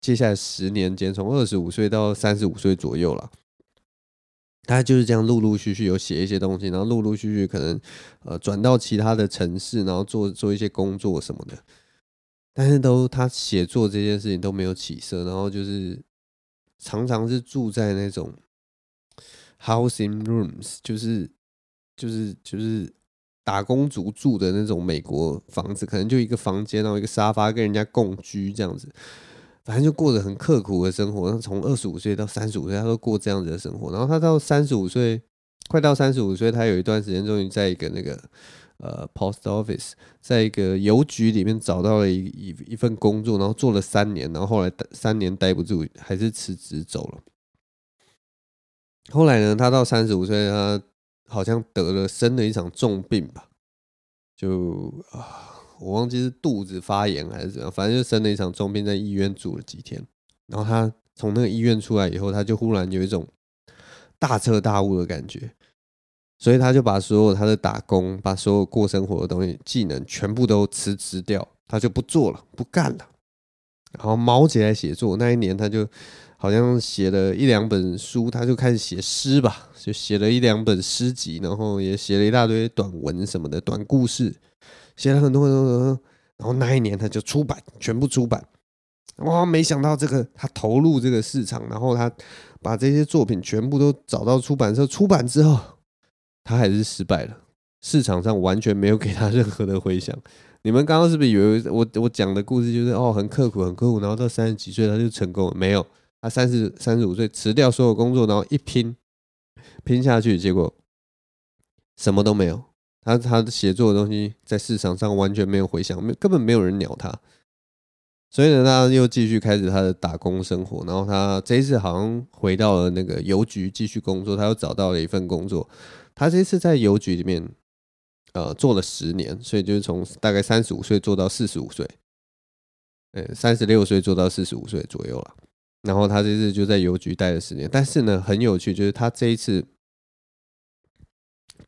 接下来十年间，从二十五岁到三十五岁左右了，他就是这样陆陆续续有写一些东西，然后陆陆续续可能呃转到其他的城市，然后做做一些工作什么的。但是都他写作这件事情都没有起色，然后就是常常是住在那种 housing rooms，就是就是就是打工族住的那种美国房子，可能就一个房间，然后一个沙发跟人家共居这样子，反正就过着很刻苦的生活。从二十五岁到三十五岁，他都过这样子的生活。然后他到三十五岁，快到三十五岁，他有一段时间终于在一个那个。呃，post office 在一个邮局里面找到了一一一份工作，然后做了三年，然后后来三年待不住，还是辞职走了。后来呢，他到三十五岁，他好像得了生了一场重病吧，就啊，我忘记是肚子发炎还是怎样，反正就生了一场重病，在医院住了几天。然后他从那个医院出来以后，他就忽然有一种大彻大悟的感觉。所以他就把所有他的打工，把所有过生活的东西、技能全部都辞职掉，他就不做了，不干了。然后卯起来写作。那一年他就好像写了一两本书，他就开始写诗吧，就写了一两本诗集，然后也写了一大堆短文什么的短故事，写了很多很多很多。然后那一年他就出版，全部出版。哇，没想到这个他投入这个市场，然后他把这些作品全部都找到出版社，出版之后他还是失败了，市场上完全没有给他任何的回响。你们刚刚是不是以为我我讲的故事就是哦很刻苦很刻苦，然后到三十几岁他就成功了？没有，他三十三十五岁辞掉所有工作，然后一拼拼下去，结果什么都没有。他他的写作的东西在市场上完全没有回响，没根本没有人鸟他。所以呢，他又继续开始他的打工生活。然后他这一次好像回到了那个邮局继续工作，他又找到了一份工作。他这次在邮局里面。呃，做了十年，所以就是从大概三十五岁做到四十五岁，呃，三十六岁做到四十五岁左右了。然后他这次就在邮局待了十年，但是呢，很有趣，就是他这一次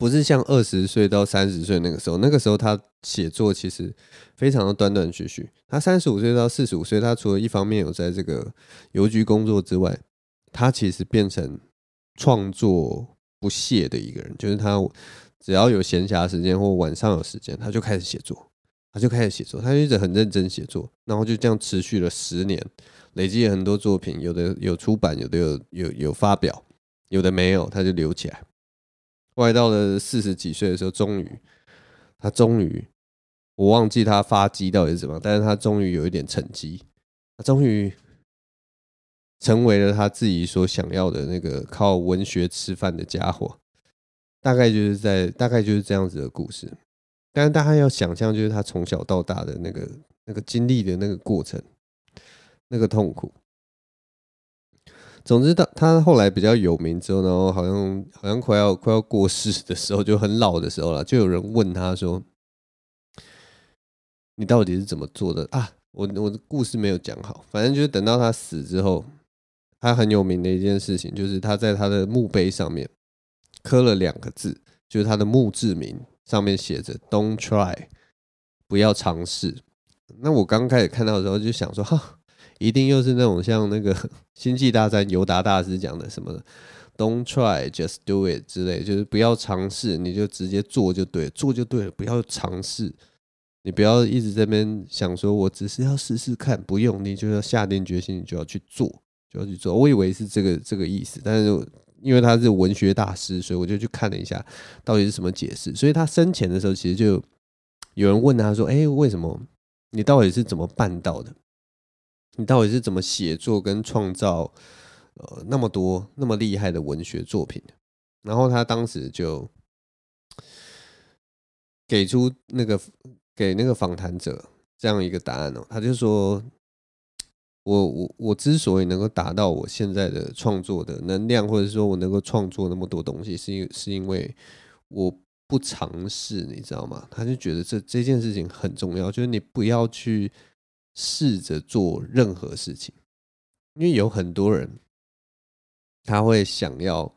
不是像二十岁到三十岁那个时候，那个时候他写作其实非常的断断续续。他三十五岁到四十五岁，他除了一方面有在这个邮局工作之外，他其实变成创作不懈的一个人，就是他。只要有闲暇时间或晚上有时间，他就开始写作，他就开始写作，他就一直很认真写作，然后就这样持续了十年，累积了很多作品，有的有出版，有的有有有发表，有的没有，他就留起来。后来到了四十几岁的时候，终于，他终于，我忘记他发迹到底是什么，但是他终于有一点成绩，他终于成为了他自己所想要的那个靠文学吃饭的家伙。大概就是在大概就是这样子的故事，但是大家要想象，就是他从小到大的那个那个经历的那个过程，那个痛苦。总之，他他后来比较有名之后，然后好像好像快要快要过世的时候，就很老的时候了，就有人问他说：“你到底是怎么做的啊？”我我的故事没有讲好，反正就是等到他死之后，他很有名的一件事情，就是他在他的墓碑上面。刻了两个字，就是他的墓志铭上面写着 “Don't try”，不要尝试。那我刚开始看到的时候就想说，哈，一定又是那种像那个 《星际大战》尤达大师讲的什么 “Don't try, just do it” 之类，就是不要尝试，你就直接做就对，做就对了，不要尝试。你不要一直在边想说，我只是要试试看，不用，你就要下定决心，你就要去做，就要去做。我以为是这个这个意思，但是。因为他是文学大师，所以我就去看了一下，到底是什么解释。所以他生前的时候，其实就有人问他说：“哎，为什么你到底是怎么办到的？你到底是怎么写作跟创造呃那么多那么厉害的文学作品？”然后他当时就给出那个给那个访谈者这样一个答案哦，他就说。我我我之所以能够达到我现在的创作的能量，或者说我能够创作那么多东西，是因是因为我不尝试，你知道吗？他就觉得这这件事情很重要，就是你不要去试着做任何事情，因为有很多人他会想要，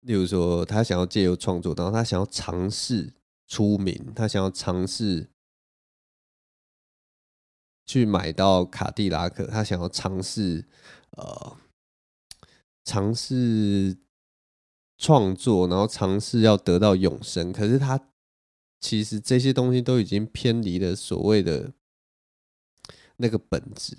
例如说他想要借由创作，然后他想要尝试出名，他想要尝试。去买到卡迪拉克，他想要尝试，呃，尝试创作，然后尝试要得到永生。可是他其实这些东西都已经偏离了所谓的那个本质。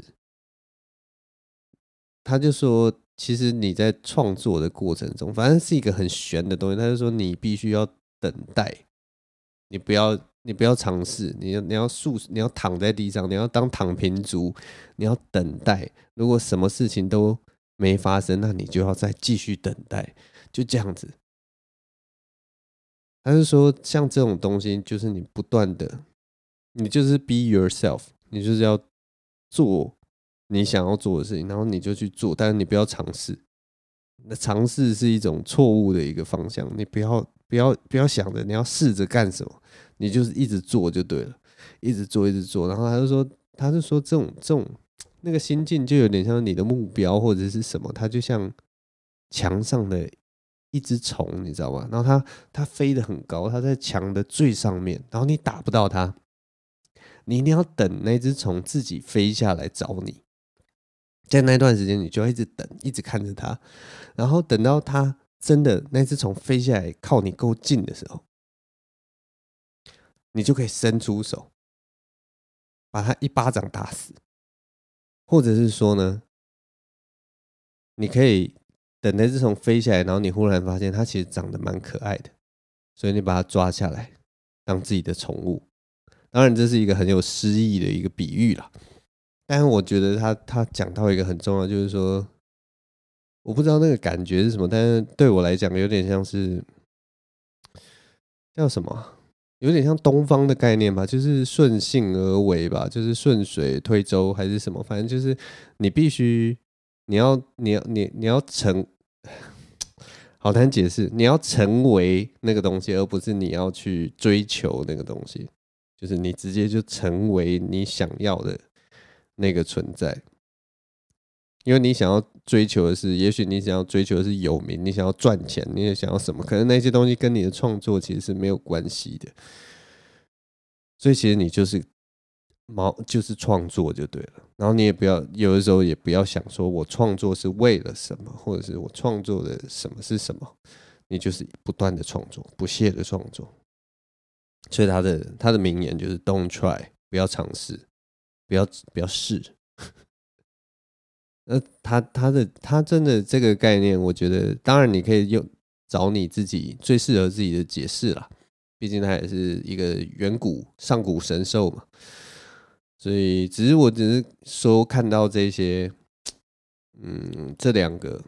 他就说，其实你在创作的过程中，反正是一个很玄的东西。他就说，你必须要等待，你不要。你不要尝试，你要你要竖，你要躺在地上，你要当躺平族，你要等待。如果什么事情都没发生，那你就要再继续等待，就这样子。他是说，像这种东西，就是你不断的，你就是 be yourself，你就是要做你想要做的事情，然后你就去做，但是你不要尝试。那尝试是一种错误的一个方向，你不要不要不要想着你要试着干什么。你就是一直做就对了，一直做一直做，然后他就说，他就说这种这种那个心境就有点像你的目标或者是什么，它就像墙上的一只虫，你知道吗？然后它它飞得很高，它在墙的最上面，然后你打不到它，你一定要等那只虫自己飞下来找你，在那段时间，你就一直等，一直看着它，然后等到它真的那只虫飞下来靠你够近的时候，你就可以伸出手，把它一巴掌打死，或者是说呢，你可以等那只虫飞下来，然后你忽然发现它其实长得蛮可爱的，所以你把它抓下来当自己的宠物。当然，这是一个很有诗意的一个比喻啦。但是我觉得他他讲到一个很重要，就是说，我不知道那个感觉是什么，但是对我来讲，有点像是叫什么，有点像东方的概念吧，就是顺性而为吧，就是顺水推舟还是什么，反正就是你必须，你要，你要，你你要成，好难解释，你要成为那个东西，而不是你要去追求那个东西。就是你直接就成为你想要的那个存在，因为你想要追求的是，也许你想要追求的是有名，你想要赚钱，你也想要什么？可能那些东西跟你的创作其实是没有关系的，所以其实你就是毛，就是创作就对了。然后你也不要有的时候也不要想说我创作是为了什么，或者是我创作的什么是什么，你就是不断的创作，不懈的创作。所以他的他的名言就是 “Don't try”，不要尝试，不要不要试。那他他的他真的这个概念，我觉得当然你可以用找你自己最适合自己的解释啦。毕竟他也是一个远古上古神兽嘛。所以只是我只是说看到这些，嗯，这两个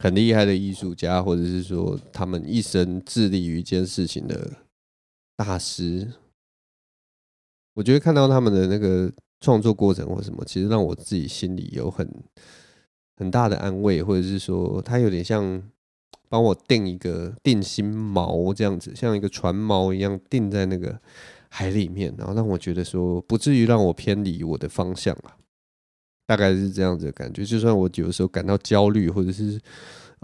很厉害的艺术家，或者是说他们一生致力于一件事情的。大师，我觉得看到他们的那个创作过程或什么，其实让我自己心里有很很大的安慰，或者是说，他有点像帮我定一个定心锚这样子，像一个船锚一样定在那个海里面，然后让我觉得说，不至于让我偏离我的方向啊，大概是这样子的感觉。就算我有时候感到焦虑，或者是。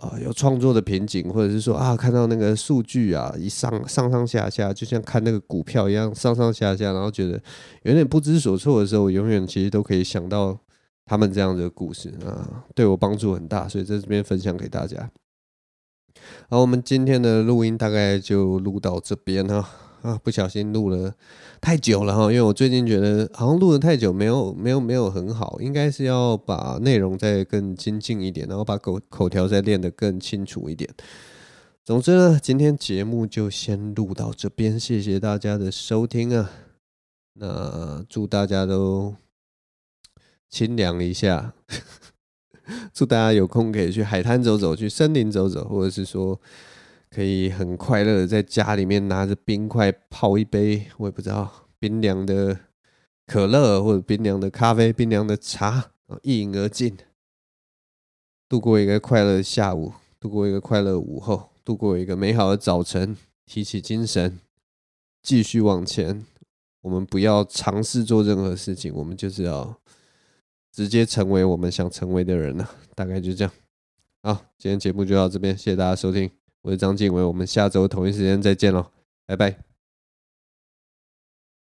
啊，有创作的瓶颈，或者是说啊，看到那个数据啊，一上上上下下，就像看那个股票一样上上下下，然后觉得有点不知所措的时候，我永远其实都可以想到他们这样的故事啊，对我帮助很大，所以在这边分享给大家。好，我们今天的录音大概就录到这边哈。啊，不小心录了太久了哈，因为我最近觉得好像录得太久，没有没有没有很好，应该是要把内容再更精进一点，然后把口口条再练得更清楚一点。总之呢，今天节目就先录到这边，谢谢大家的收听啊。那祝大家都清凉一下，祝大家有空可以去海滩走走，去森林走走，或者是说。可以很快乐的在家里面拿着冰块泡一杯，我也不知道冰凉的可乐或者冰凉的咖啡、冰凉的茶，一饮而尽，度过一个快乐的下午，度过一个快乐的午后，度过一个美好的早晨，提起精神，继续往前。我们不要尝试做任何事情，我们就是要直接成为我们想成为的人了。大概就这样。好，今天节目就到这边，谢谢大家收听。我是张静伟，我们下周同一时间再见喽，拜拜。